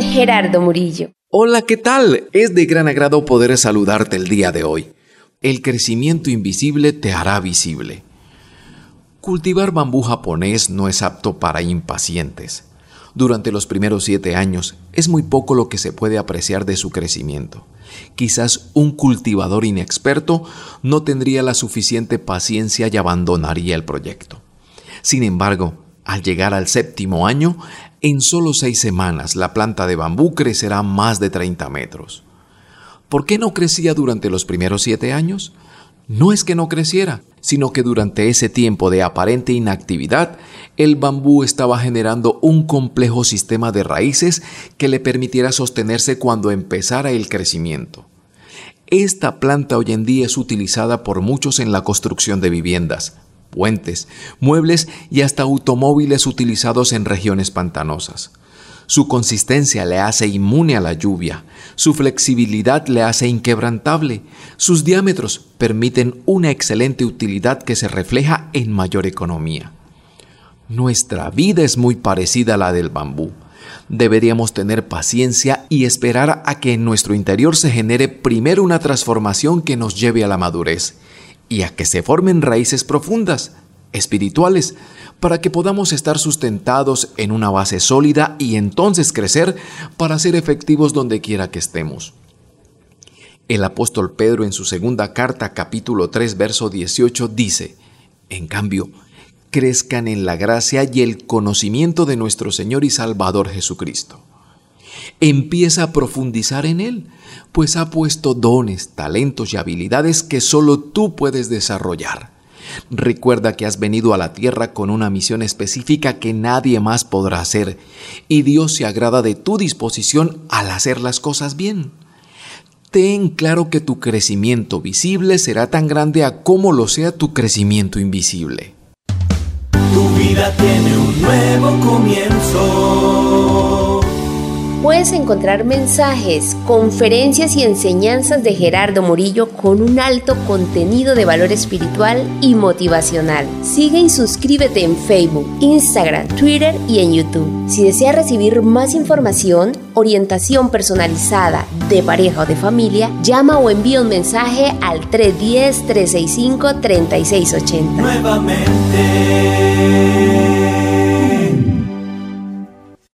Gerardo Murillo. Hola, ¿qué tal? Es de gran agrado poder saludarte el día de hoy. El crecimiento invisible te hará visible. Cultivar bambú japonés no es apto para impacientes. Durante los primeros siete años es muy poco lo que se puede apreciar de su crecimiento. Quizás un cultivador inexperto no tendría la suficiente paciencia y abandonaría el proyecto. Sin embargo, al llegar al séptimo año, en solo seis semanas la planta de bambú crecerá más de 30 metros. ¿Por qué no crecía durante los primeros siete años? No es que no creciera, sino que durante ese tiempo de aparente inactividad, el bambú estaba generando un complejo sistema de raíces que le permitiera sostenerse cuando empezara el crecimiento. Esta planta hoy en día es utilizada por muchos en la construcción de viviendas, puentes, muebles y hasta automóviles utilizados en regiones pantanosas. Su consistencia le hace inmune a la lluvia, su flexibilidad le hace inquebrantable, sus diámetros permiten una excelente utilidad que se refleja en mayor economía. Nuestra vida es muy parecida a la del bambú. Deberíamos tener paciencia y esperar a que en nuestro interior se genere primero una transformación que nos lleve a la madurez y a que se formen raíces profundas, espirituales, para que podamos estar sustentados en una base sólida y entonces crecer para ser efectivos donde quiera que estemos. El apóstol Pedro en su segunda carta capítulo 3 verso 18 dice, en cambio, crezcan en la gracia y el conocimiento de nuestro Señor y Salvador Jesucristo. Empieza a profundizar en Él, pues ha puesto dones, talentos y habilidades que solo tú puedes desarrollar. Recuerda que has venido a la tierra con una misión específica que nadie más podrá hacer, y Dios se agrada de tu disposición al hacer las cosas bien. Ten claro que tu crecimiento visible será tan grande a como lo sea tu crecimiento invisible. Tu vida tiene un nuevo comienzo puedes encontrar mensajes, conferencias y enseñanzas de Gerardo Murillo con un alto contenido de valor espiritual y motivacional. Sigue y suscríbete en Facebook, Instagram, Twitter y en YouTube. Si deseas recibir más información, orientación personalizada de pareja o de familia, llama o envía un mensaje al 310-365-3680. Nuevamente